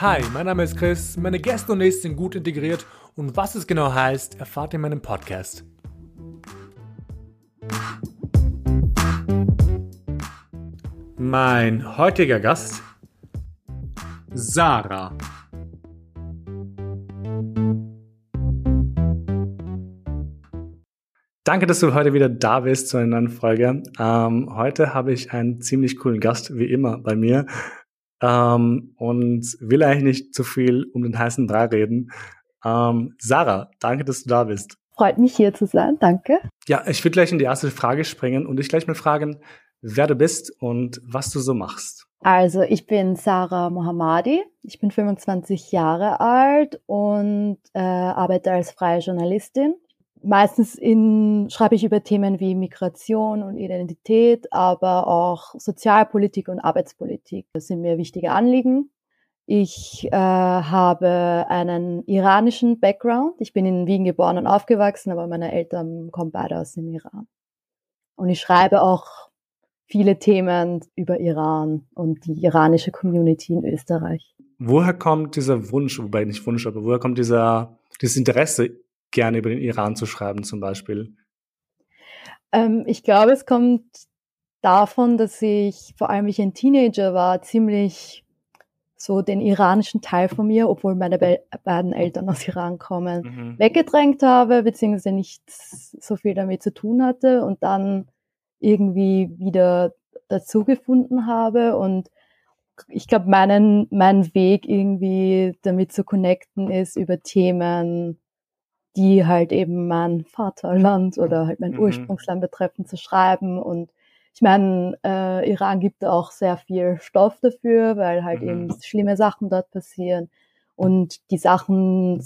Hi, mein Name ist Chris, meine Gäste und ich sind gut integriert und was es genau heißt, erfahrt ihr in meinem Podcast. Mein heutiger Gast, Sarah. Danke, dass du heute wieder da bist zu einer neuen Folge. Ähm, heute habe ich einen ziemlich coolen Gast, wie immer bei mir. Ähm, und will eigentlich nicht zu viel um den heißen Brei reden. Ähm, Sarah, danke, dass du da bist. Freut mich hier zu sein, danke. Ja, ich würde gleich in die erste Frage springen und dich gleich mal fragen, wer du bist und was du so machst. Also, ich bin Sarah Mohammadi, ich bin 25 Jahre alt und äh, arbeite als freie Journalistin meistens in, schreibe ich über Themen wie Migration und Identität, aber auch Sozialpolitik und Arbeitspolitik. Das sind mir wichtige Anliegen. Ich äh, habe einen iranischen Background. Ich bin in Wien geboren und aufgewachsen, aber meine Eltern kommen beide aus dem Iran. Und ich schreibe auch viele Themen über Iran und die iranische Community in Österreich. Woher kommt dieser Wunsch, wobei nicht Wunsch, aber woher kommt dieser, dieses Interesse gerne über den Iran zu schreiben zum Beispiel? Ähm, ich glaube, es kommt davon, dass ich, vor allem wie ich ein Teenager war, ziemlich so den iranischen Teil von mir, obwohl meine be beiden Eltern aus Iran kommen, mhm. weggedrängt habe, beziehungsweise nicht so viel damit zu tun hatte und dann irgendwie wieder dazugefunden habe und ich glaube, meinen, mein Weg irgendwie damit zu connecten ist über Themen die halt eben mein Vaterland oder halt mein mhm. Ursprungsland betreffen, zu schreiben. Und ich meine, äh, Iran gibt auch sehr viel Stoff dafür, weil halt mhm. eben schlimme Sachen dort passieren. Und die Sachen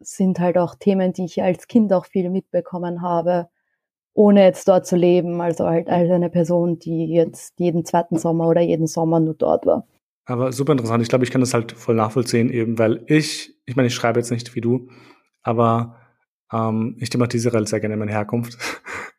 sind halt auch Themen, die ich als Kind auch viel mitbekommen habe, ohne jetzt dort zu leben. Also halt als eine Person, die jetzt jeden zweiten Sommer oder jeden Sommer nur dort war. Aber super interessant. Ich glaube, ich kann das halt voll nachvollziehen, eben weil ich, ich meine, ich schreibe jetzt nicht wie du, aber ähm, ich thematisiere halt sehr gerne meine Herkunft.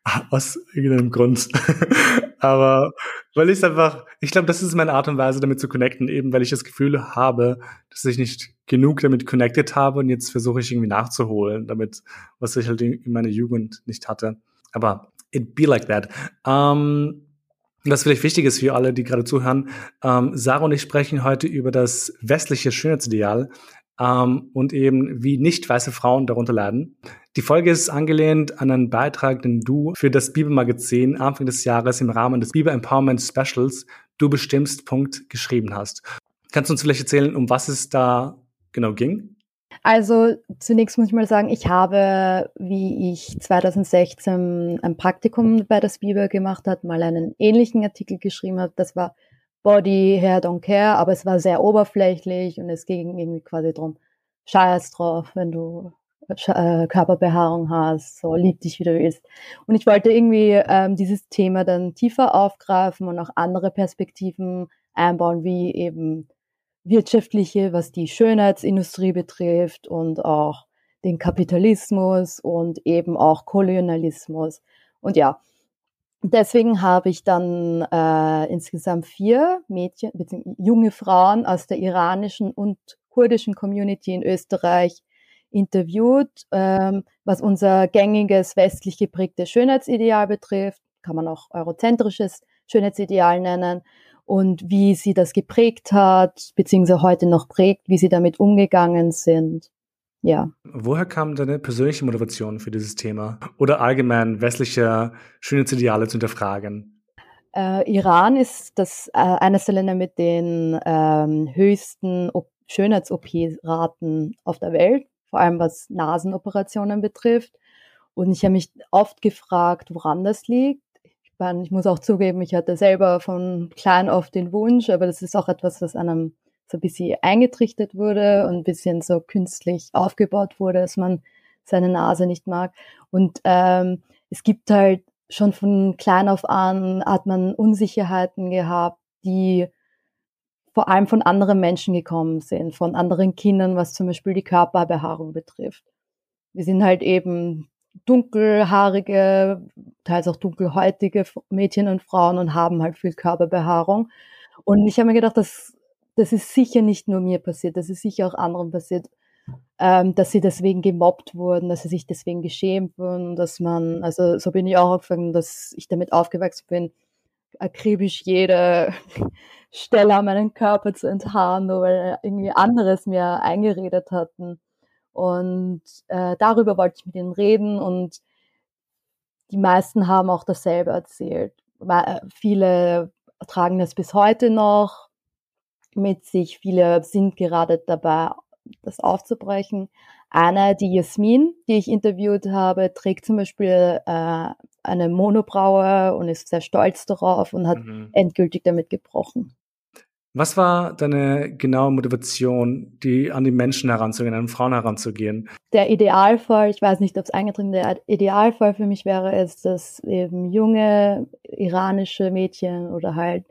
Aus irgendeinem Grund. Aber weil ich einfach, ich glaube, das ist meine Art und Weise, damit zu connecten, eben weil ich das Gefühl habe, dass ich nicht genug damit connected habe und jetzt versuche ich irgendwie nachzuholen, damit, was ich halt in meiner Jugend nicht hatte. Aber it be like that. Ähm, was vielleicht wichtig ist für alle, die gerade zuhören, ähm, Sarah und ich sprechen heute über das westliche Schönheitsideal, ähm, und eben wie nicht weiße Frauen darunter leiden. Die Folge ist angelehnt an einen Beitrag, den du für das Bibelmagazin Anfang des Jahres im Rahmen des Bibel Empowerment Specials Du bestimmst Punkt geschrieben hast. Kannst du uns vielleicht erzählen, um was es da genau ging? Also zunächst muss ich mal sagen, ich habe, wie ich 2016 ein Praktikum bei der Bibel gemacht habe, mal einen ähnlichen Artikel geschrieben habe. Das war Body, Hair, Don't Care, aber es war sehr oberflächlich und es ging irgendwie quasi drum, scheiß drauf, wenn du Körperbehaarung hast, so lieb dich, wie du willst. Und ich wollte irgendwie ähm, dieses Thema dann tiefer aufgreifen und auch andere Perspektiven einbauen, wie eben wirtschaftliche, was die Schönheitsindustrie betrifft und auch den Kapitalismus und eben auch Kolonialismus. Und ja, Deswegen habe ich dann äh, insgesamt vier Mädchen, junge Frauen aus der iranischen und kurdischen Community in Österreich interviewt, ähm, was unser gängiges westlich geprägtes Schönheitsideal betrifft, kann man auch eurozentrisches Schönheitsideal nennen, und wie sie das geprägt hat, beziehungsweise heute noch prägt, wie sie damit umgegangen sind. Ja. Woher kam deine persönliche Motivation für dieses Thema? Oder allgemein westliche Schönheitsideale zu hinterfragen? Äh, Iran ist das äh, eines der Länder mit den ähm, höchsten Schönheits-OP-Raten auf der Welt, vor allem was Nasenoperationen betrifft. Und ich habe mich oft gefragt, woran das liegt. Ich, meine, ich muss auch zugeben, ich hatte selber von klein auf den Wunsch, aber das ist auch etwas, was einem so ein bisschen eingetrichtert wurde und ein bisschen so künstlich aufgebaut wurde, dass man seine Nase nicht mag. Und ähm, es gibt halt schon von klein auf an, hat man Unsicherheiten gehabt, die vor allem von anderen Menschen gekommen sind, von anderen Kindern, was zum Beispiel die Körperbehaarung betrifft. Wir sind halt eben dunkelhaarige, teils auch dunkelhäutige Mädchen und Frauen und haben halt viel Körperbehaarung. Und ich habe mir gedacht, das das ist sicher nicht nur mir passiert, das ist sicher auch anderen passiert, ähm, dass sie deswegen gemobbt wurden, dass sie sich deswegen geschämt wurden, dass man, also so bin ich auch aufgefangen, dass ich damit aufgewachsen bin, akribisch jede Stelle an meinen Körper zu enthaaren, nur weil irgendwie anderes mir eingeredet hatten. Und äh, darüber wollte ich mit ihnen reden und die meisten haben auch dasselbe erzählt. Äh, viele tragen das bis heute noch mit sich. Viele sind gerade dabei, das aufzubrechen. Eine, die Jasmin, die ich interviewt habe, trägt zum Beispiel äh, eine Monobraue und ist sehr stolz darauf und hat mhm. endgültig damit gebrochen. Was war deine genaue Motivation, die an die Menschen heranzugehen, an Frauen heranzugehen? Der Idealfall, ich weiß nicht, ob es eingetreten der Idealfall für mich wäre, ist, dass eben junge iranische Mädchen oder halt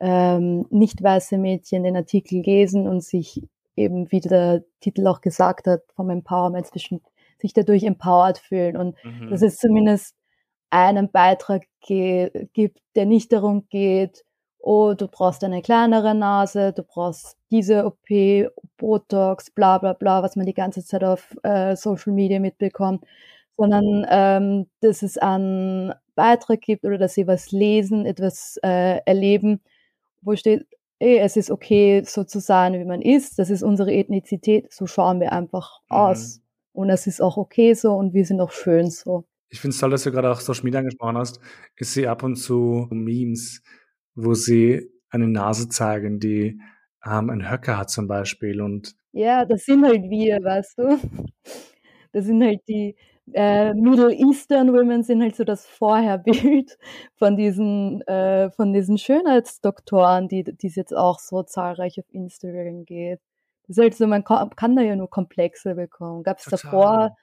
ähm, nicht weiße Mädchen den Artikel lesen und sich eben, wie der Titel auch gesagt hat, vom Empowerment zwischen sich dadurch empowered fühlen und mhm. dass es zumindest einen Beitrag gibt, der nicht darum geht, oh, du brauchst eine kleinere Nase, du brauchst diese OP, Botox, bla bla bla, was man die ganze Zeit auf äh, Social Media mitbekommt, sondern ähm, dass es einen Beitrag gibt oder dass sie was lesen, etwas äh, erleben, wo steht, ey, es ist okay, so zu sein, wie man ist, das ist unsere Ethnizität, so schauen wir einfach mhm. aus. Und es ist auch okay so und wir sind auch schön so. Ich finde es toll, dass du gerade auch Social Media angesprochen hast. Ich sehe ab und zu Memes, wo sie eine Nase zeigen, die ähm, einen Höcker hat zum Beispiel. Und ja, das sind halt wir, weißt du. Das sind halt die äh, Middle Eastern Women sind halt so das Vorherbild von diesen, äh, von diesen Schönheitsdoktoren, die es jetzt auch so zahlreich auf Instagram geht. Das ist halt so, man kann, kann da ja nur Komplexe bekommen. Gab es davor,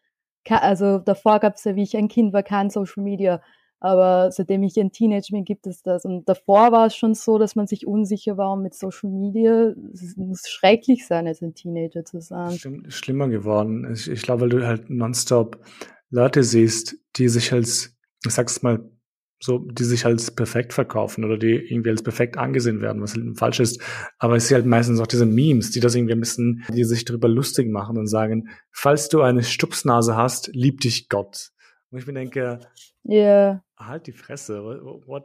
also davor gab es ja, wie ich ein Kind war, kein Social Media. Aber seitdem ich ein Teenager bin, gibt es das. Und davor war es schon so, dass man sich unsicher war mit Social Media. Es muss schrecklich sein, als ein Teenager zu sein. Schlimmer geworden. Ich, ich glaube, weil du halt nonstop Leute siehst, die sich als, ich sag's mal so, die sich als perfekt verkaufen oder die irgendwie als perfekt angesehen werden, was halt falsch ist. Aber es sind halt meistens auch diese Memes, die das irgendwie ein bisschen, die sich darüber lustig machen und sagen, falls du eine Stupsnase hast, liebt dich Gott. Und ich mir denke, yeah. Halt die Fresse. What, what,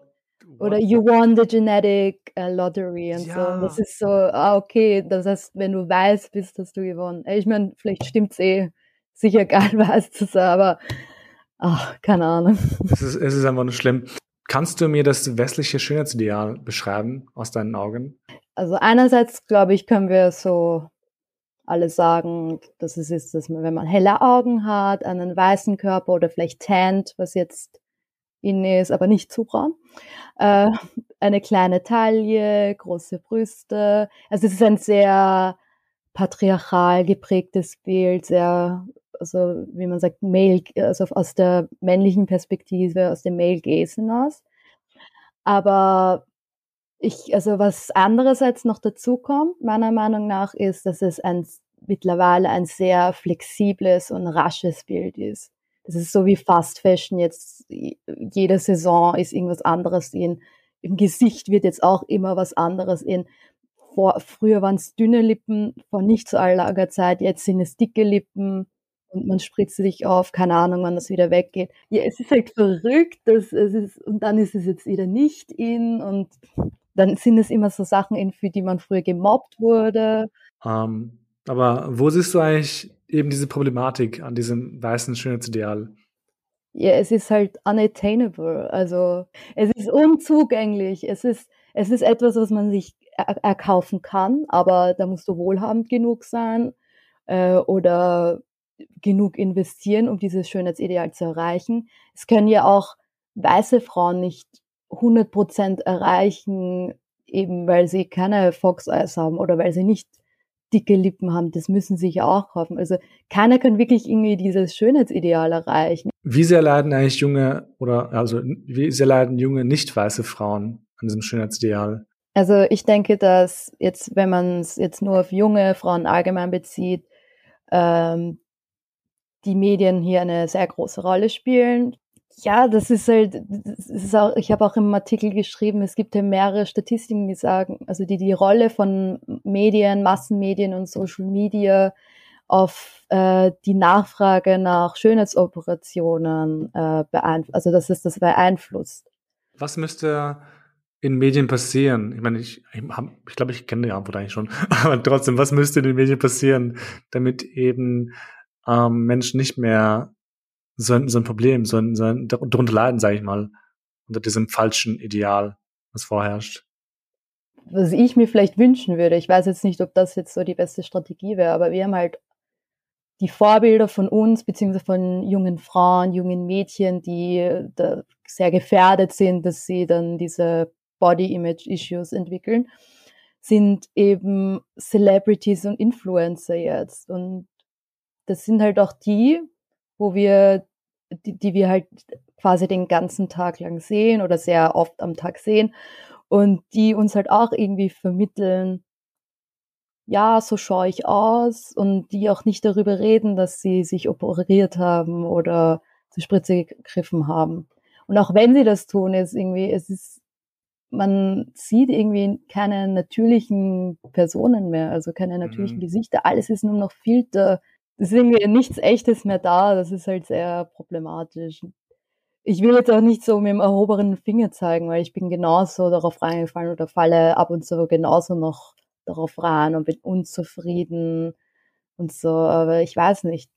Oder you won the genetic uh, lottery und ja. so. Das ist so, ah, okay, das heißt, wenn du weißt bist, hast du gewonnen. Ich meine, vielleicht stimmt's eh. Sicher geil weiß zu sein, aber ach, keine Ahnung. Es ist, es ist einfach nur schlimm. Kannst du mir das westliche Schönheitsideal beschreiben aus deinen Augen? Also einerseits, glaube ich, können wir so alle sagen, dass es ist, dass man, wenn man helle Augen hat, einen weißen Körper oder vielleicht tannt, was jetzt in ist, aber nicht zu braun, äh, eine kleine Taille, große Brüste. Also es ist ein sehr patriarchal geprägtes Bild, sehr, also wie man sagt, male, also aus der männlichen Perspektive, aus dem Male Gaze hinaus. Aber ich, also was andererseits noch dazu kommt, meiner Meinung nach, ist, dass es ein, mittlerweile ein sehr flexibles und rasches Bild ist. Das ist so wie Fast Fashion jetzt. Jede Saison ist irgendwas anderes in. Im Gesicht wird jetzt auch immer was anderes in. Vor, früher waren es dünne Lippen, vor nicht so langer Zeit. Jetzt sind es dicke Lippen und man spritzt sich auf. Keine Ahnung, wann das wieder weggeht. Ja, es ist halt verrückt, dass es ist, und dann ist es jetzt wieder nicht in und dann sind es immer so Sachen, für die man früher gemobbt wurde. Um, ähm, aber wo siehst du eigentlich eben diese Problematik an diesem weißen Schönheitsideal? Ja, es ist halt unattainable. Also es ist unzugänglich. Es ist, es ist etwas, was man sich er erkaufen kann, aber da musst du wohlhabend genug sein äh, oder genug investieren, um dieses Schönheitsideal zu erreichen. Es können ja auch weiße Frauen nicht 100 Prozent erreichen, eben weil sie keine Fox Eyes haben oder weil sie nicht dicke Lippen haben. Das müssen sie ja auch kaufen. Also keiner kann wirklich irgendwie dieses Schönheitsideal erreichen. Wie sehr leiden eigentlich junge oder also wie sehr leiden junge nicht weiße Frauen an diesem Schönheitsideal? Also ich denke, dass jetzt, wenn man es jetzt nur auf junge Frauen allgemein bezieht, ähm, die Medien hier eine sehr große Rolle spielen Ja, das ist halt, das ist auch, ich habe auch im Artikel geschrieben, es gibt ja mehrere Statistiken, die sagen, also die die Rolle von Medien, Massenmedien und Social Media auf äh, die Nachfrage nach Schönheitsoperationen äh, beeinflusst, also dass es das beeinflusst. Was müsste in Medien passieren? Ich meine, ich, ich, ich glaube, ich kenne die Antwort eigentlich schon, aber trotzdem, was müsste in den Medien passieren, damit eben ähm, Menschen nicht mehr so ein, Problem, so ein, so ein darunter leiden, sage ich mal, unter diesem falschen Ideal, was vorherrscht? Was ich mir vielleicht wünschen würde, ich weiß jetzt nicht, ob das jetzt so die beste Strategie wäre, aber wir haben halt die Vorbilder von uns, beziehungsweise von jungen Frauen, jungen Mädchen, die da sehr gefährdet sind, dass sie dann diese Body Image Issues entwickeln, sind eben Celebrities und Influencer jetzt. Und das sind halt auch die, wo wir, die, die wir halt quasi den ganzen Tag lang sehen oder sehr oft am Tag sehen und die uns halt auch irgendwie vermitteln, ja, so schaue ich aus und die auch nicht darüber reden, dass sie sich operiert haben oder zur Spritze gegriffen haben. Und auch wenn sie das tun, ist irgendwie, es ist, man sieht irgendwie keine natürlichen Personen mehr, also keine natürlichen mhm. Gesichter. Alles ist nur noch Filter. Ist irgendwie nichts Echtes mehr da. Das ist halt sehr problematisch. Ich will jetzt auch nicht so mit dem erhobenen Finger zeigen, weil ich bin genauso darauf reingefallen oder falle ab und zu genauso noch darauf rein und bin unzufrieden und so. Aber ich weiß nicht.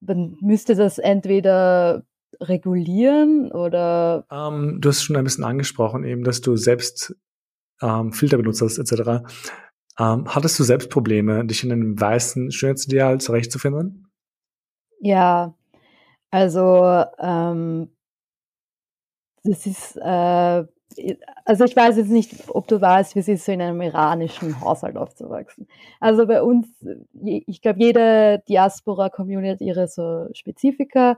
Man müsste das entweder regulieren oder? Ähm, du hast schon ein bisschen angesprochen, eben, dass du selbst ähm, Filter benutzt hast, etc. Ähm, hattest du selbst Probleme, dich in einem weißen Schönheitsideal zurechtzufinden? Ja, also ähm, das ist äh, also ich weiß jetzt nicht, ob du weißt, wie es ist, so in einem iranischen Haushalt aufzuwachsen. Also bei uns, ich glaube, jede Diaspora-Community hat ihre so Spezifika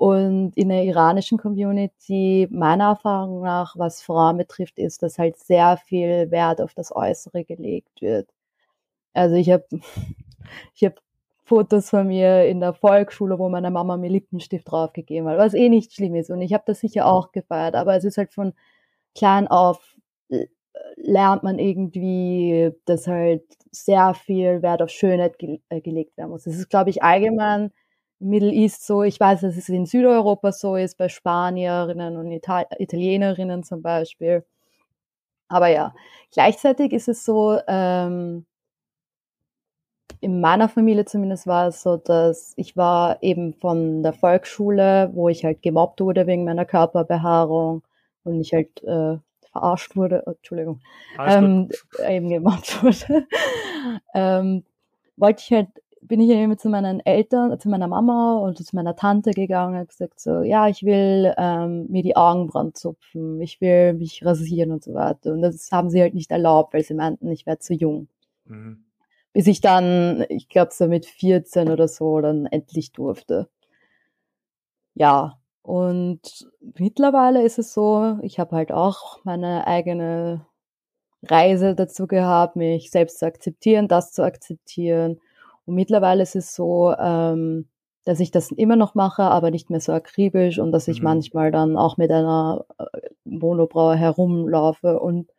und in der iranischen Community, meiner Erfahrung nach, was Frauen betrifft, ist, dass halt sehr viel Wert auf das Äußere gelegt wird. Also ich habe ich hab Fotos von mir in der Volksschule, wo meine Mama mir Lippenstift draufgegeben hat, was eh nicht schlimm ist. Und ich habe das sicher auch gefeiert, aber es ist halt von klein auf lernt man irgendwie, dass halt sehr viel Wert auf Schönheit ge äh, gelegt werden muss. Das ist, glaube ich, allgemein Middle East so. Ich weiß, dass es in Südeuropa so ist, bei Spanierinnen und Ital Italienerinnen zum Beispiel. Aber ja, gleichzeitig ist es so, ähm, in meiner Familie zumindest war es so, dass ich war eben von der Volksschule, wo ich halt gemobbt wurde wegen meiner Körperbehaarung und ich halt äh, verarscht wurde, oh, Entschuldigung, ähm, eben gemobbt wurde, ähm, wollte ich halt bin ich eben zu meinen Eltern, zu meiner Mama und zu meiner Tante gegangen und gesagt so, ja, ich will ähm, mir die Augenbrauen zupfen, ich will mich rasieren und so weiter. Und das haben sie halt nicht erlaubt, weil sie meinten, ich wäre zu jung. Mhm. Bis ich dann, ich glaube so mit 14 oder so, dann endlich durfte. Ja, und mittlerweile ist es so, ich habe halt auch meine eigene Reise dazu gehabt, mich selbst zu akzeptieren, das zu akzeptieren und mittlerweile ist es so, ähm, dass ich das immer noch mache, aber nicht mehr so akribisch und dass ich mhm. manchmal dann auch mit einer äh, Monobraue herumlaufe und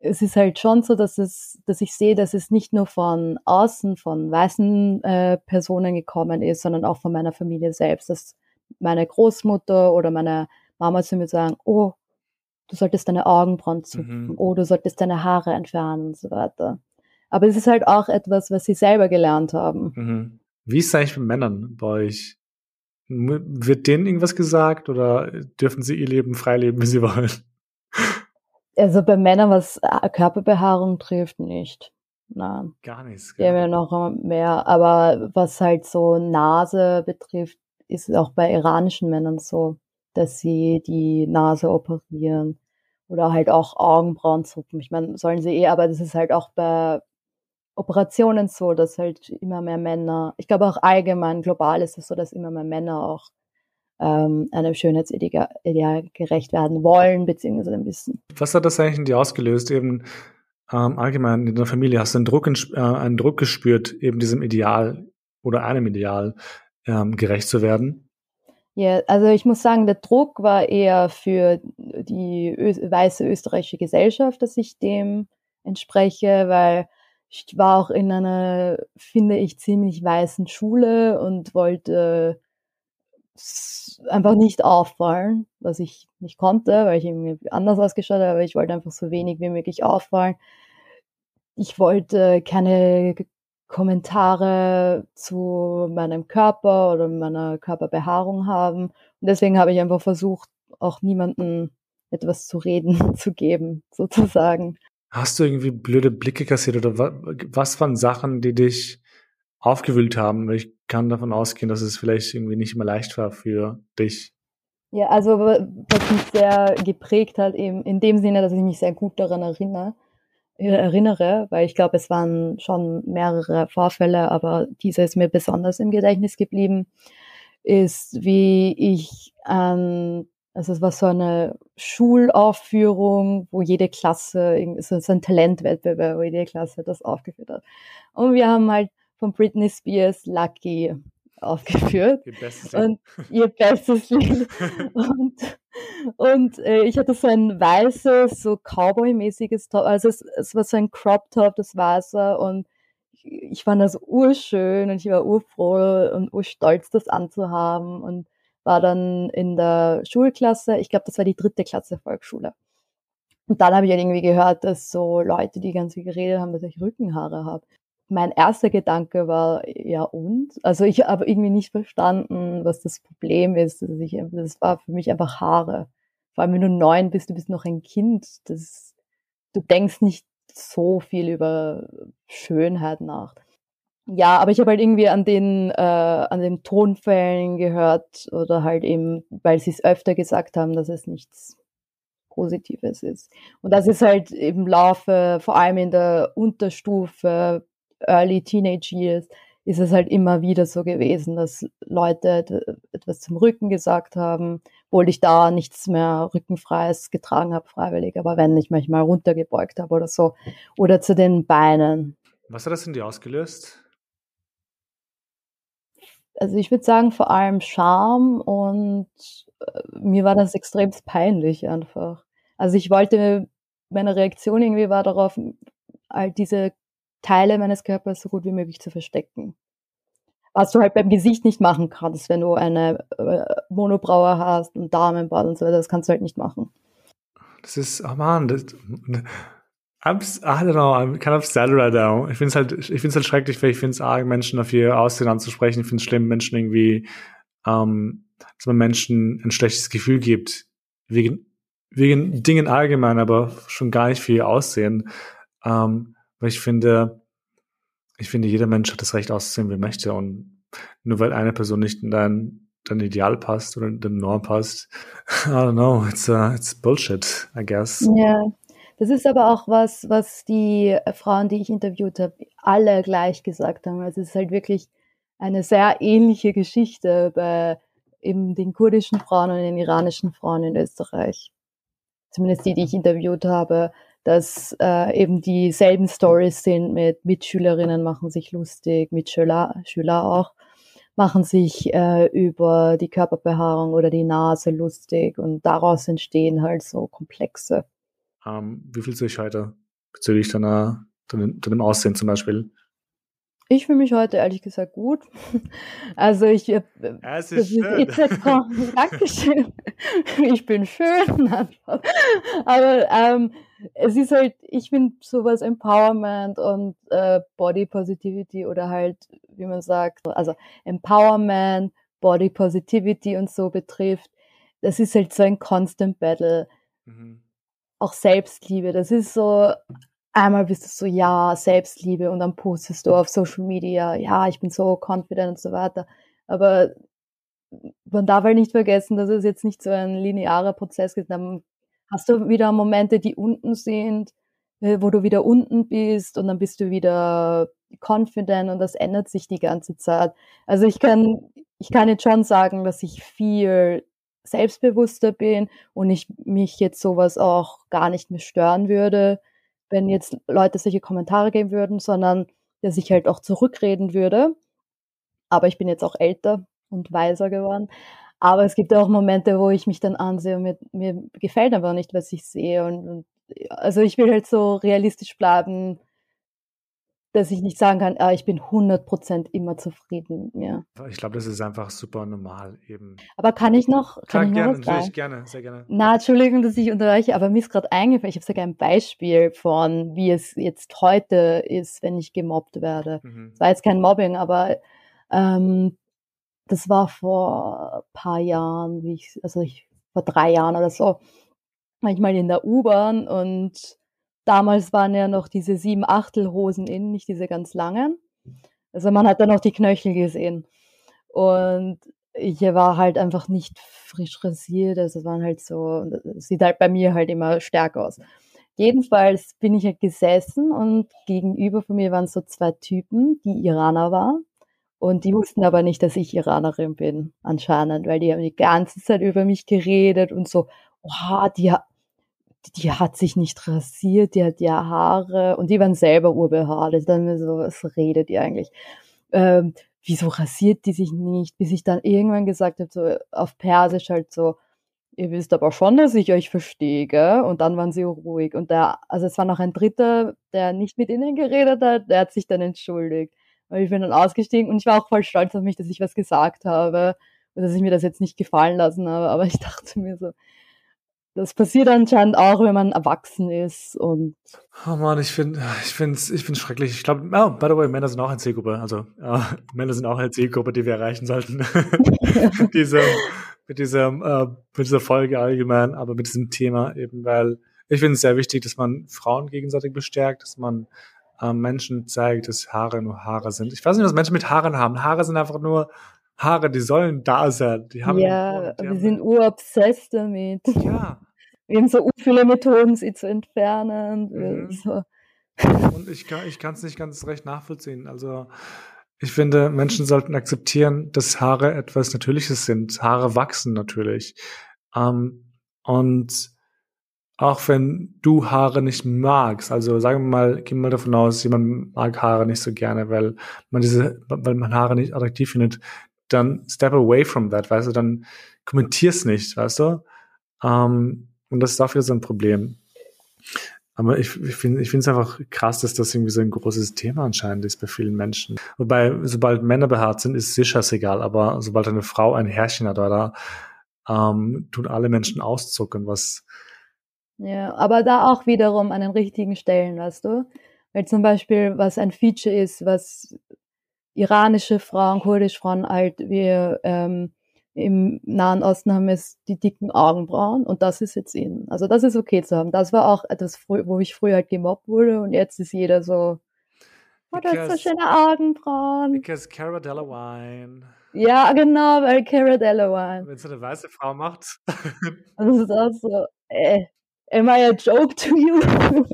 es ist halt schon so, dass es, dass ich sehe, dass es nicht nur von außen, von weißen äh, Personen gekommen ist, sondern auch von meiner Familie selbst, dass meine Großmutter oder meine Mama zu mir sagen, oh, du solltest deine Augenbrauen zupfen, mhm. oh, du solltest deine Haare entfernen und so weiter. Aber es ist halt auch etwas, was sie selber gelernt haben. Mhm. Wie ist es eigentlich mit Männern bei euch? Wird denen irgendwas gesagt oder dürfen sie ihr Leben frei leben, wie sie wollen? Also bei Männern, was äh, Körperbehaarung trifft, nicht. Nein. Gar nichts. Ja, wir noch mehr. Aber was halt so Nase betrifft, ist es auch bei iranischen Männern so, dass sie die Nase operieren oder halt auch Augenbrauen zuppen. Ich meine, sollen sie eh, aber das ist halt auch bei Operationen so, dass halt immer mehr Männer, ich glaube auch allgemein global ist es so, dass immer mehr Männer auch ähm, einem Schönheitsideal gerecht werden wollen, beziehungsweise bisschen. Was hat das eigentlich in dir ausgelöst? Eben ähm, allgemein in der Familie hast du einen Druck, äh, einen Druck gespürt, eben diesem Ideal oder einem Ideal ähm, gerecht zu werden? Ja, also ich muss sagen, der Druck war eher für die Ö weiße österreichische Gesellschaft, dass ich dem entspreche, weil ich war auch in einer, finde ich, ziemlich weißen Schule und wollte einfach nicht auffallen, was ich nicht konnte, weil ich irgendwie anders ausgeschaut habe, aber ich wollte einfach so wenig wie möglich auffallen. Ich wollte keine Kommentare zu meinem Körper oder meiner Körperbehaarung haben. Und deswegen habe ich einfach versucht, auch niemanden etwas zu reden zu geben, sozusagen. Hast du irgendwie blöde Blicke kassiert oder was, was waren Sachen, die dich aufgewühlt haben? Ich kann davon ausgehen, dass es vielleicht irgendwie nicht immer leicht war für dich. Ja, also was mich sehr geprägt hat, eben in dem Sinne, dass ich mich sehr gut daran erinnere, äh, erinnere, weil ich glaube, es waren schon mehrere Vorfälle, aber dieser ist mir besonders im Gedächtnis geblieben, ist, wie ich an also es war so eine Schulaufführung, wo jede Klasse, so ein Talentwettbewerb, wo jede Klasse das aufgeführt hat. Und wir haben halt von Britney Spears Lucky aufgeführt. Ihr bestes und ihr bestes Lied. und und äh, ich hatte so ein weißes, so Cowboy-mäßiges Top, also es, es war so ein Crop-Top, das Weiße und ich, ich fand das urschön und ich war urfroh und urstolz, das anzuhaben und war dann in der Schulklasse, ich glaube, das war die dritte Klasse Volksschule. Und dann habe ich halt irgendwie gehört, dass so Leute, die ganz viel geredet haben, dass ich Rückenhaare habe. Mein erster Gedanke war, ja und? Also ich habe irgendwie nicht verstanden, was das Problem ist. Also ich, das war für mich einfach Haare. Vor allem, wenn du neun bist, du bist noch ein Kind. Das, du denkst nicht so viel über Schönheit nach. Ja, aber ich habe halt irgendwie an den, äh, an den Tonfällen gehört oder halt eben, weil sie es öfter gesagt haben, dass es nichts Positives ist. Und das ist halt im Laufe, vor allem in der Unterstufe, Early Teenage Years, ist es halt immer wieder so gewesen, dass Leute etwas zum Rücken gesagt haben, obwohl ich da nichts mehr Rückenfreies getragen habe, freiwillig, aber wenn ich mich mal runtergebeugt habe oder so. Oder zu den Beinen. Was hat das in dir ausgelöst? Also ich würde sagen, vor allem Scham und äh, mir war das extrem peinlich einfach. Also ich wollte, meine Reaktion irgendwie war darauf, all diese Teile meines Körpers so gut wie möglich zu verstecken. Was du halt beim Gesicht nicht machen kannst, wenn du eine äh, Monobraue hast und Damenbart und so weiter, das kannst du halt nicht machen. Das ist, oh man, das, I'm, I don't know, I'm kind of sad right now. Ich finde es halt, ich finde es halt schrecklich, weil ich finde es arg, Menschen ihr Aussehen anzusprechen. Ich finde es schlimm, Menschen irgendwie, ähm, dass man Menschen ein schlechtes Gefühl gibt. Wegen, wegen Dingen allgemein, aber schon gar nicht für ihr Aussehen. Ähm, weil ich finde, ich finde, jeder Mensch hat das Recht auszusehen, wie er möchte. Und nur weil eine Person nicht in dein, dein Ideal passt oder in deine Norm passt, I don't know, it's, uh, it's bullshit, I guess. Ja. Yeah. Das ist aber auch was, was die äh, Frauen, die ich interviewt habe, alle gleich gesagt haben. Also es ist halt wirklich eine sehr ähnliche Geschichte bei eben den kurdischen Frauen und den iranischen Frauen in Österreich. Zumindest die, die ich interviewt habe, dass äh, eben dieselben Stories sind mit Mitschülerinnen machen sich lustig, Mitschüler Schüler auch machen sich äh, über die Körperbehaarung oder die Nase lustig und daraus entstehen halt so komplexe ähm, wie fühlst du dich heute bezüglich deiner, deinem, deinem Aussehen zum Beispiel? Ich fühle mich heute ehrlich gesagt gut. Also ich äh, es ist schön. Dankeschön. Ich bin schön. Aber ähm, es ist halt, ich finde sowas Empowerment und äh, Body Positivity oder halt, wie man sagt, also Empowerment, Body Positivity und so betrifft, das ist halt so ein Constant Battle. Mhm auch Selbstliebe. Das ist so, einmal bist du so, ja, Selbstliebe und dann postest du auf Social Media, ja, ich bin so confident und so weiter. Aber man darf halt nicht vergessen, dass es jetzt nicht so ein linearer Prozess ist. Dann hast du wieder Momente, die unten sind, äh, wo du wieder unten bist und dann bist du wieder confident und das ändert sich die ganze Zeit. Also ich kann, ich kann jetzt schon sagen, dass ich viel selbstbewusster bin und ich mich jetzt sowas auch gar nicht mehr stören würde, wenn jetzt Leute solche Kommentare geben würden, sondern dass ich halt auch zurückreden würde. Aber ich bin jetzt auch älter und weiser geworden. Aber es gibt auch Momente, wo ich mich dann ansehe und mir, mir gefällt aber nicht, was ich sehe. Und, und also ich will halt so realistisch bleiben, dass ich nicht sagen kann, ah, ich bin 100% immer zufrieden mit mir. Ich glaube, das ist einfach super normal eben. Aber kann ich noch, Klar, kann ich gerne, noch was sagen? natürlich, gerne, sehr gerne. Na, Entschuldigung, dass ich unterbreche, aber mir ist gerade eingefallen, ich habe sogar ein Beispiel von, wie es jetzt heute ist, wenn ich gemobbt werde. Mhm. Es war jetzt kein Mobbing, aber ähm, das war vor ein paar Jahren, wie ich, also ich, vor drei Jahren oder so, war ich mal in der U-Bahn und damals waren ja noch diese sieben Achtelhosen in, nicht diese ganz langen. Also man hat dann noch die Knöchel gesehen. Und ich war halt einfach nicht frisch rasiert, also es waren halt so, sieht halt bei mir halt immer stärker aus. Jedenfalls bin ich halt gesessen und gegenüber von mir waren so zwei Typen, die Iraner waren. Und die wussten aber nicht, dass ich Iranerin bin, anscheinend, weil die haben die ganze Zeit über mich geredet und so, oh, die, die hat sich nicht rasiert, die hat ja Haare und die waren selber urbehaart. Ich dachte so, was redet ihr eigentlich? Ähm, wieso rasiert die sich nicht? Bis ich dann irgendwann gesagt habe, so auf Persisch halt so, ihr wisst aber schon, dass ich euch verstehe, gell? Und dann waren sie ruhig. Und der, also es war noch ein Dritter, der nicht mit ihnen geredet hat, der hat sich dann entschuldigt. Und ich bin dann ausgestiegen und ich war auch voll stolz auf mich, dass ich was gesagt habe und dass ich mir das jetzt nicht gefallen lassen habe. Aber ich dachte mir so, das passiert anscheinend auch, wenn man erwachsen ist und. Oh Mann, ich finde, ich finde es ich find's schrecklich. Ich glaube, oh, by the way, Männer sind auch eine Zielgruppe. Also, ja, Männer sind auch eine Zielgruppe, die wir erreichen sollten. mit diesem, mit diesem, äh, mit dieser Folge allgemein, aber mit diesem Thema eben, weil ich finde es sehr wichtig, dass man Frauen gegenseitig bestärkt, dass man äh, Menschen zeigt, dass Haare nur Haare sind. Ich weiß nicht, was Menschen mit Haaren haben. Haare sind einfach nur Haare, die sollen da sein. Die haben ja, die wir haben, sind urobsessed damit. ja. Wir haben so viele Methoden, sie zu entfernen. Mhm. So. Und ich kann es nicht ganz recht nachvollziehen. Also ich finde, Menschen sollten akzeptieren, dass Haare etwas Natürliches sind. Haare wachsen natürlich. Ähm, und auch wenn du Haare nicht magst, also sagen wir mal, gehen wir mal davon aus, jemand mag Haare nicht so gerne, weil man diese, weil man Haare nicht attraktiv findet, dann step away from that, weißt du, dann kommentier's nicht, weißt du? Ähm, und das ist wieder so ein Problem. Aber ich, ich finde ich finde es einfach krass, dass das irgendwie so ein großes Thema anscheinend ist bei vielen Menschen. Wobei, sobald Männer behaart sind, ist sicher egal, aber sobald eine Frau ein Härchen hat, oder ähm, tun alle Menschen auszucken, was Ja, aber da auch wiederum an den richtigen Stellen, weißt du? Weil zum Beispiel, was ein Feature ist, was iranische Frauen, kurdische Frauen halt, wir ähm, im Nahen Osten haben es die dicken Augenbrauen und das ist jetzt in. Also das ist okay zu haben. Das war auch etwas, wo ich früher halt gemobbt wurde und jetzt ist jeder so, oh, du hast so schöne Augenbrauen. Because Cara Delevingne, Ja, genau, weil Cara Delevingne. wenn es eine weiße Frau macht, das ist auch so, äh, am I a joke to you?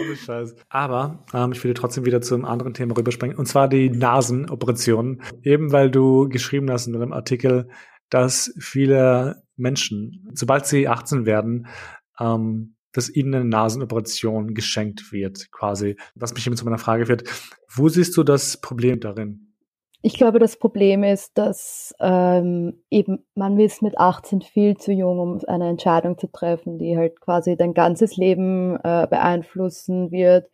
Ohne Scheiß. Aber ähm, ich will trotzdem wieder zum anderen Thema rüberspringen, und zwar die Nasenoperationen. Eben weil du geschrieben hast in einem Artikel, dass viele Menschen, sobald sie 18 werden, ähm, dass ihnen eine Nasenoperation geschenkt wird, quasi. Was mich eben zu meiner Frage führt, wo siehst du das Problem darin? Ich glaube, das Problem ist, dass ähm, eben man ist mit 18 viel zu jung, um eine Entscheidung zu treffen, die halt quasi dein ganzes Leben äh, beeinflussen wird.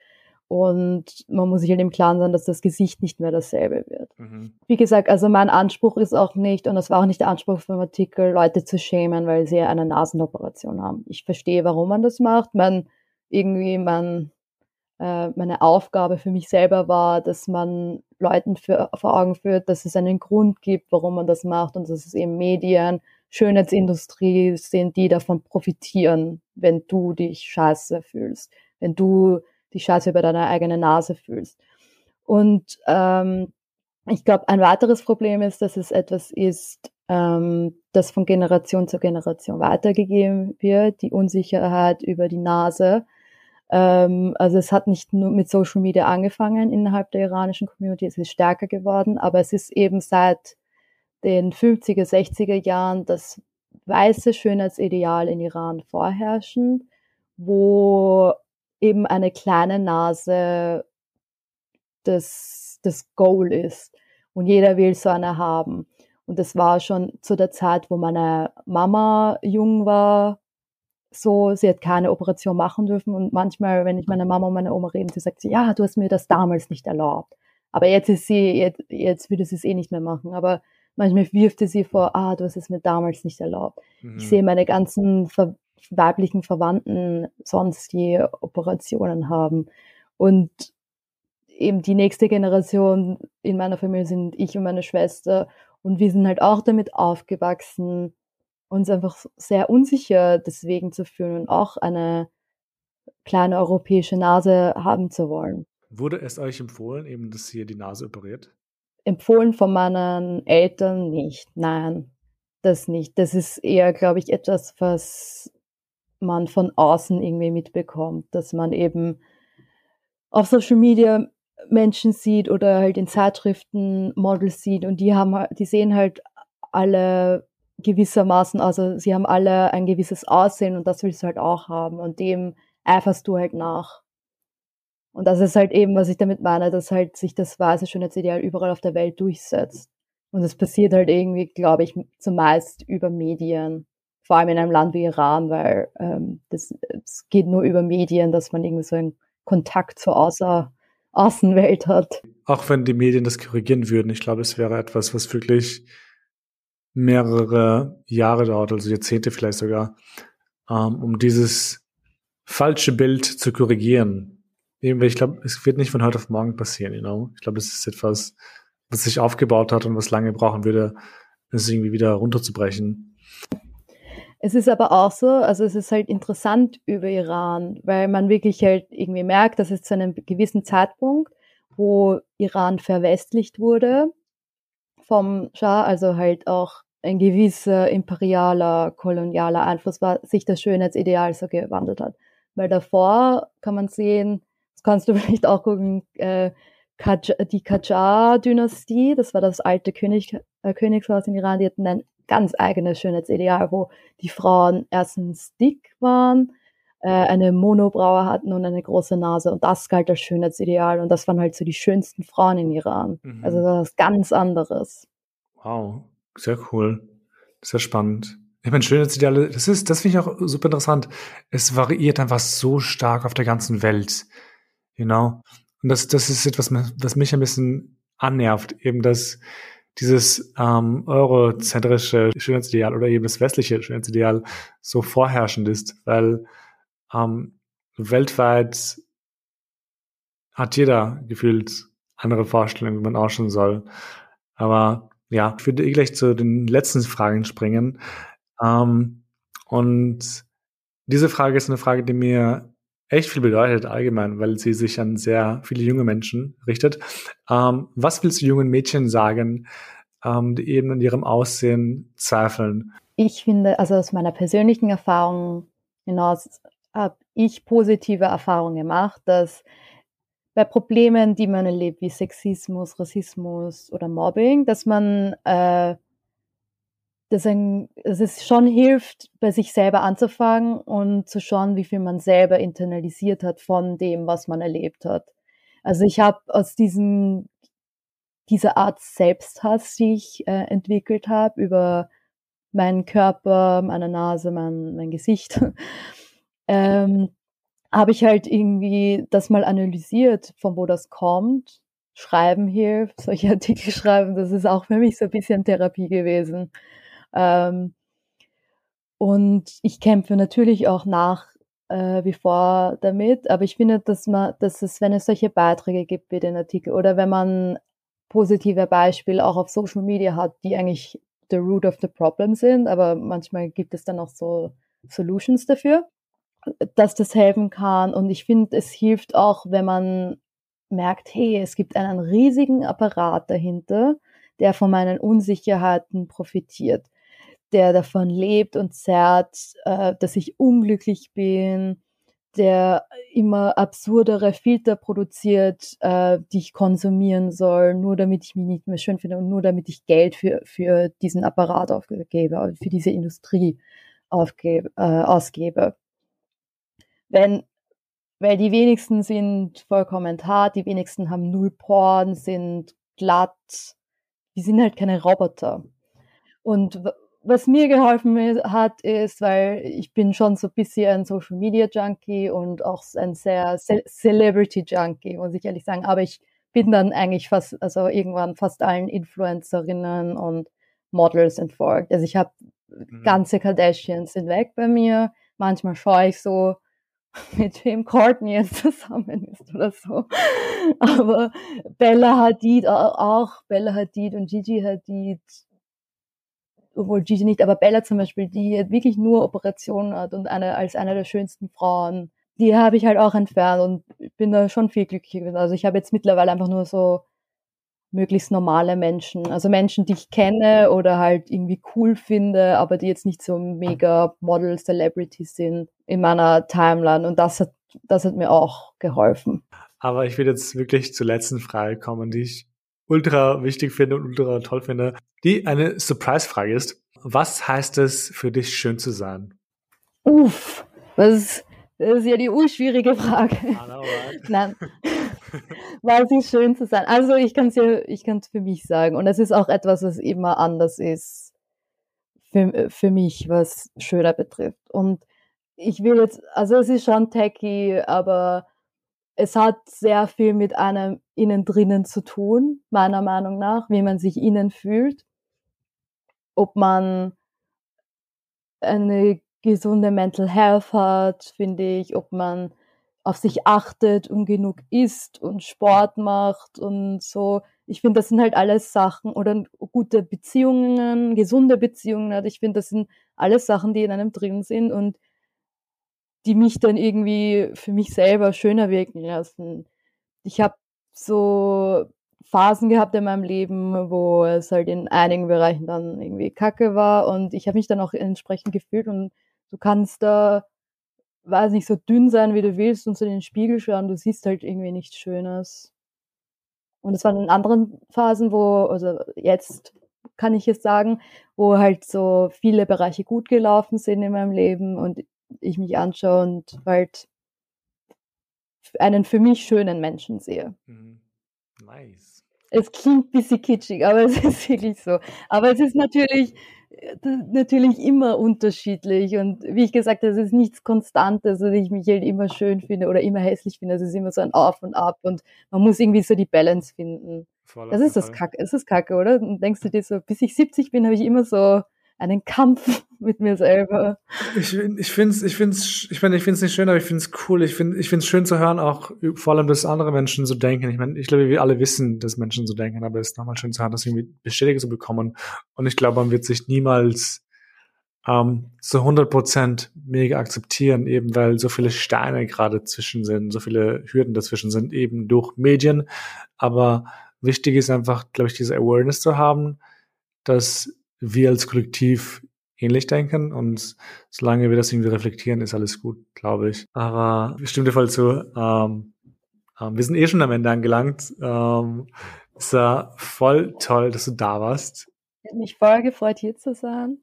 Und man muss sich halt im Klaren sein, dass das Gesicht nicht mehr dasselbe wird. Mhm. Wie gesagt, also mein Anspruch ist auch nicht, und das war auch nicht der Anspruch vom Artikel, Leute zu schämen, weil sie eine Nasenoperation haben. Ich verstehe, warum man das macht. Man irgendwie, man, äh, meine Aufgabe für mich selber war, dass man Leuten für, vor Augen führt, dass es einen Grund gibt, warum man das macht und dass es eben Medien, Schönheitsindustrie sind, die davon profitieren, wenn du dich scheiße fühlst, wenn du die Scheiße über deine eigene Nase fühlst. Und ähm, ich glaube, ein weiteres Problem ist, dass es etwas ist, ähm, das von Generation zu Generation weitergegeben wird, die Unsicherheit über die Nase. Ähm, also es hat nicht nur mit Social Media angefangen innerhalb der iranischen Community, es ist stärker geworden, aber es ist eben seit den 50er, 60er Jahren das weiße Schönheitsideal in Iran vorherrschen, wo eben eine kleine Nase das, das Goal ist. Und jeder will so eine haben. Und das war schon zu der Zeit, wo meine Mama jung war, so, sie hat keine Operation machen dürfen. Und manchmal, wenn ich meine Mama und meine Oma reden, sie sagt sie, ja, du hast mir das damals nicht erlaubt. Aber jetzt ist sie, jetzt, jetzt würde sie es eh nicht mehr machen. Aber manchmal wirfte sie vor, ah, du hast es mir damals nicht erlaubt. Mhm. Ich sehe meine ganzen ver weiblichen Verwandten sonst die Operationen haben. Und eben die nächste Generation in meiner Familie sind ich und meine Schwester. Und wir sind halt auch damit aufgewachsen, uns einfach sehr unsicher deswegen zu fühlen und auch eine kleine europäische Nase haben zu wollen. Wurde es euch empfohlen, eben, dass ihr die Nase operiert? Empfohlen von meinen Eltern nicht. Nein, das nicht. Das ist eher, glaube ich, etwas, was man von außen irgendwie mitbekommt, dass man eben auf Social Media Menschen sieht oder halt in Zeitschriften Models sieht und die haben, die sehen halt alle gewissermaßen, also sie haben alle ein gewisses Aussehen und das willst du halt auch haben und dem eiferst du halt nach. Und das ist halt eben, was ich damit meine, dass halt sich das weiße Schönheitsideal überall auf der Welt durchsetzt. Und es passiert halt irgendwie, glaube ich, zumeist über Medien. Vor allem in einem Land wie Iran, weil ähm, das, es geht nur über Medien, dass man irgendwie so einen Kontakt zur Außer Außenwelt hat. Auch wenn die Medien das korrigieren würden, ich glaube, es wäre etwas, was wirklich mehrere Jahre dauert, also Jahrzehnte vielleicht sogar, ähm, um dieses falsche Bild zu korrigieren. Ich glaube, es wird nicht von heute auf morgen passieren, you know? Ich glaube, es ist etwas, was sich aufgebaut hat und was lange brauchen würde, es irgendwie wieder runterzubrechen. Es ist aber auch so, also es ist halt interessant über Iran, weil man wirklich halt irgendwie merkt, dass es zu einem gewissen Zeitpunkt, wo Iran verwestlicht wurde, vom Schah, also halt auch ein gewisser imperialer, kolonialer Einfluss war, sich das Schönheitsideal so gewandelt hat. Weil davor kann man sehen, das kannst du vielleicht auch gucken, äh, die Qajar-Dynastie, das war das alte König, äh, Königshaus in Iran, die hatten ein ganz eigenes Schönheitsideal, wo die Frauen erstens dick waren, eine Monobraue hatten und eine große Nase. Und das galt als Schönheitsideal. Und das waren halt so die schönsten Frauen in Iran. Mhm. Also das ist ganz anderes. Wow, sehr cool. Sehr spannend. Ich meine, Schönheitsideale, das ist, das finde ich auch super interessant. Es variiert einfach so stark auf der ganzen Welt. You know? Und das, das ist etwas, was mich ein bisschen annervt, eben dass dieses ähm, eurozentrische Schönheitsideal oder eben das westliche Schönheitsideal so vorherrschend ist, weil ähm, weltweit hat jeder gefühlt andere Vorstellungen, wie man ausschauen soll. Aber ja, ich würde eh gleich zu den letzten Fragen springen. Ähm, und diese Frage ist eine Frage, die mir echt viel bedeutet allgemein, weil sie sich an sehr viele junge Menschen richtet. Ähm, was willst du jungen Mädchen sagen, ähm, die eben in ihrem Aussehen zweifeln? Ich finde, also aus meiner persönlichen Erfahrung hinaus habe ich positive Erfahrungen gemacht, dass bei Problemen, die man erlebt, wie Sexismus, Rassismus oder Mobbing, dass man äh, dass, ein, dass es schon hilft, bei sich selber anzufangen und zu schauen, wie viel man selber internalisiert hat von dem, was man erlebt hat. Also ich habe aus diesem dieser Art Selbsthass, die ich äh, entwickelt habe über meinen Körper, meine Nase, mein, mein Gesicht, ähm, habe ich halt irgendwie das mal analysiert, von wo das kommt. Schreiben hilft, solche Artikel schreiben, das ist auch für mich so ein bisschen Therapie gewesen. Ähm, und ich kämpfe natürlich auch nach äh, wie vor damit, aber ich finde, dass man, dass es, wenn es solche Beiträge gibt wie den Artikel oder wenn man positive Beispiele auch auf Social Media hat, die eigentlich the root of the problem sind, aber manchmal gibt es dann auch so Solutions dafür, dass das helfen kann. Und ich finde, es hilft auch, wenn man merkt, hey, es gibt einen riesigen Apparat dahinter, der von meinen Unsicherheiten profitiert der davon lebt und zerrt, äh, dass ich unglücklich bin, der immer absurdere Filter produziert, äh, die ich konsumieren soll, nur damit ich mich nicht mehr schön finde und nur damit ich Geld für, für diesen Apparat aufgebe, für diese Industrie aufgebe, äh, ausgebe. Wenn, weil die wenigsten sind vollkommen hart, die wenigsten haben null Porn, sind glatt, die sind halt keine Roboter. Und was mir geholfen hat, ist, weil ich bin schon so ein bisschen ein Social Media Junkie und auch ein sehr Ce Celebrity Junkie, muss ich ehrlich sagen. Aber ich bin dann eigentlich fast, also irgendwann fast allen Influencerinnen und Models entfolgt. Also ich habe mhm. ganze Kardashians sind weg bei mir. Manchmal schaue ich so, mit wem Courtney jetzt zusammen ist oder so. Aber Bella Hadid auch, Bella Hadid und Gigi Hadid obwohl Gigi nicht, aber Bella zum Beispiel, die wirklich nur Operationen hat und eine, als eine der schönsten Frauen, die habe ich halt auch entfernt und bin da schon viel glücklicher gewesen. Also ich habe jetzt mittlerweile einfach nur so möglichst normale Menschen, also Menschen, die ich kenne oder halt irgendwie cool finde, aber die jetzt nicht so mega Model Celebrities sind in meiner Timeline und das hat, das hat mir auch geholfen. Aber ich will jetzt wirklich zur letzten Frage kommen, die ich ultra wichtig finde und ultra toll finde, die eine Surprise-Frage ist. Was heißt es für dich, schön zu sein? Uff, das ist, das ist ja die urschwierige Frage. Nein. Was ist schön zu sein? Also ich kann es ja, ich kann für mich sagen. Und es ist auch etwas, was immer anders ist für, für mich, was Schöner betrifft. Und ich will jetzt, also es ist schon techy, aber es hat sehr viel mit einem innen drinnen zu tun, meiner Meinung nach, wie man sich innen fühlt. Ob man eine gesunde Mental Health hat, finde ich, ob man auf sich achtet und genug isst und Sport macht und so. Ich finde, das sind halt alles Sachen oder gute Beziehungen, gesunde Beziehungen. Ich finde, das sind alles Sachen, die in einem drin sind und die mich dann irgendwie für mich selber schöner wirken lassen. Ich habe so Phasen gehabt in meinem Leben, wo es halt in einigen Bereichen dann irgendwie kacke war und ich habe mich dann auch entsprechend gefühlt und du kannst da, weiß nicht, so dünn sein, wie du willst und so in den Spiegel schauen, du siehst halt irgendwie nichts Schönes. Und es waren in anderen Phasen, wo, also jetzt kann ich es sagen, wo halt so viele Bereiche gut gelaufen sind in meinem Leben und ich mich anschaue und halt einen für mich schönen Menschen sehe. Mhm. Nice. Es klingt ein bisschen kitschig, aber es ist wirklich so. Aber es ist natürlich, natürlich immer unterschiedlich und wie ich gesagt habe, es ist nichts Konstantes, dass ich mich halt immer schön finde oder immer hässlich finde. Es ist immer so ein Auf und Ab und man muss irgendwie so die Balance finden. Voll das ist das Kacke, es ist Kacke, oder? Und denkst du dir so, bis ich 70 bin, habe ich immer so einen Kampf mit mir selber. Ich, ich finde es, ich find's, ich meine, ich nicht schön, aber ich finde es cool. Ich finde, ich es schön zu hören, auch vor allem, dass andere Menschen so denken. Ich meine, ich glaube, wir alle wissen, dass Menschen so denken, aber es ist nochmal schön zu hören, das irgendwie bestätigt zu bekommen. Und ich glaube, man wird sich niemals ähm, zu 100 Prozent mega akzeptieren, eben weil so viele Steine gerade zwischen sind, so viele Hürden dazwischen sind, eben durch Medien. Aber wichtig ist einfach, glaube ich, diese Awareness zu haben, dass wir als Kollektiv ähnlich denken und solange wir das irgendwie reflektieren, ist alles gut, glaube ich. Aber ich stimme dir voll zu. Ähm, ähm, wir sind eh schon am Ende angelangt. Ähm, es war voll toll, dass du da warst. Ich habe mich voll gefreut, hier zu sein.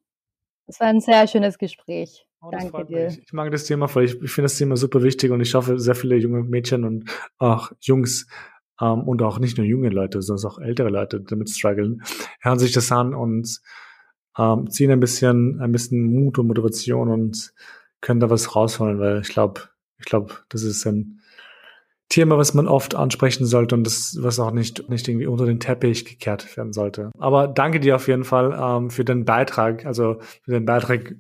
Es war ein sehr schönes Gespräch. Oh, Danke dir. Mich. Ich mag das Thema voll. Ich, ich finde das Thema super wichtig und ich hoffe, sehr viele junge Mädchen und auch Jungs ähm, und auch nicht nur junge Leute, sondern auch ältere Leute damit strugglen, hören sich das an und ähm, ziehen ein bisschen, ein bisschen Mut und Motivation und können da was rausholen, weil ich glaube, ich glaube, das ist ein Thema, was man oft ansprechen sollte und das, was auch nicht, nicht irgendwie unter den Teppich gekehrt werden sollte. Aber danke dir auf jeden Fall ähm, für den Beitrag, also für den Beitrag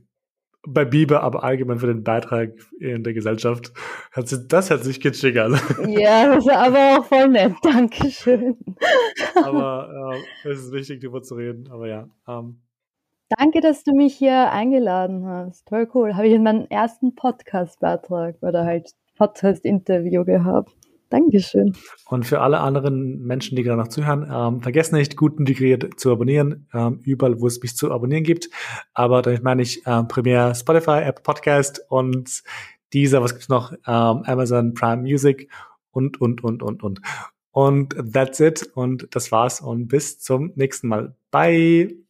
bei Biber, aber allgemein für den Beitrag in der Gesellschaft. Das hat sich kitschig an. Ja, das ist aber auch voll nett. Dankeschön. Aber äh, es ist wichtig, darüber zu reden. Aber ja, ähm, Danke, dass du mich hier eingeladen hast. Voll cool. Habe ich in meinem ersten Podcast-Beitrag oder halt Podcast-Interview gehabt. Dankeschön. Und für alle anderen Menschen, die gerade noch zuhören, ähm, vergesst nicht, gut integriert zu abonnieren, ähm, überall, wo es mich zu abonnieren gibt. Aber damit meine ich ähm, primär Spotify, Apple Podcast und dieser, was gibt's noch, ähm, Amazon Prime Music und, und, und, und, und. Und that's it. Und das war's. Und bis zum nächsten Mal. Bye.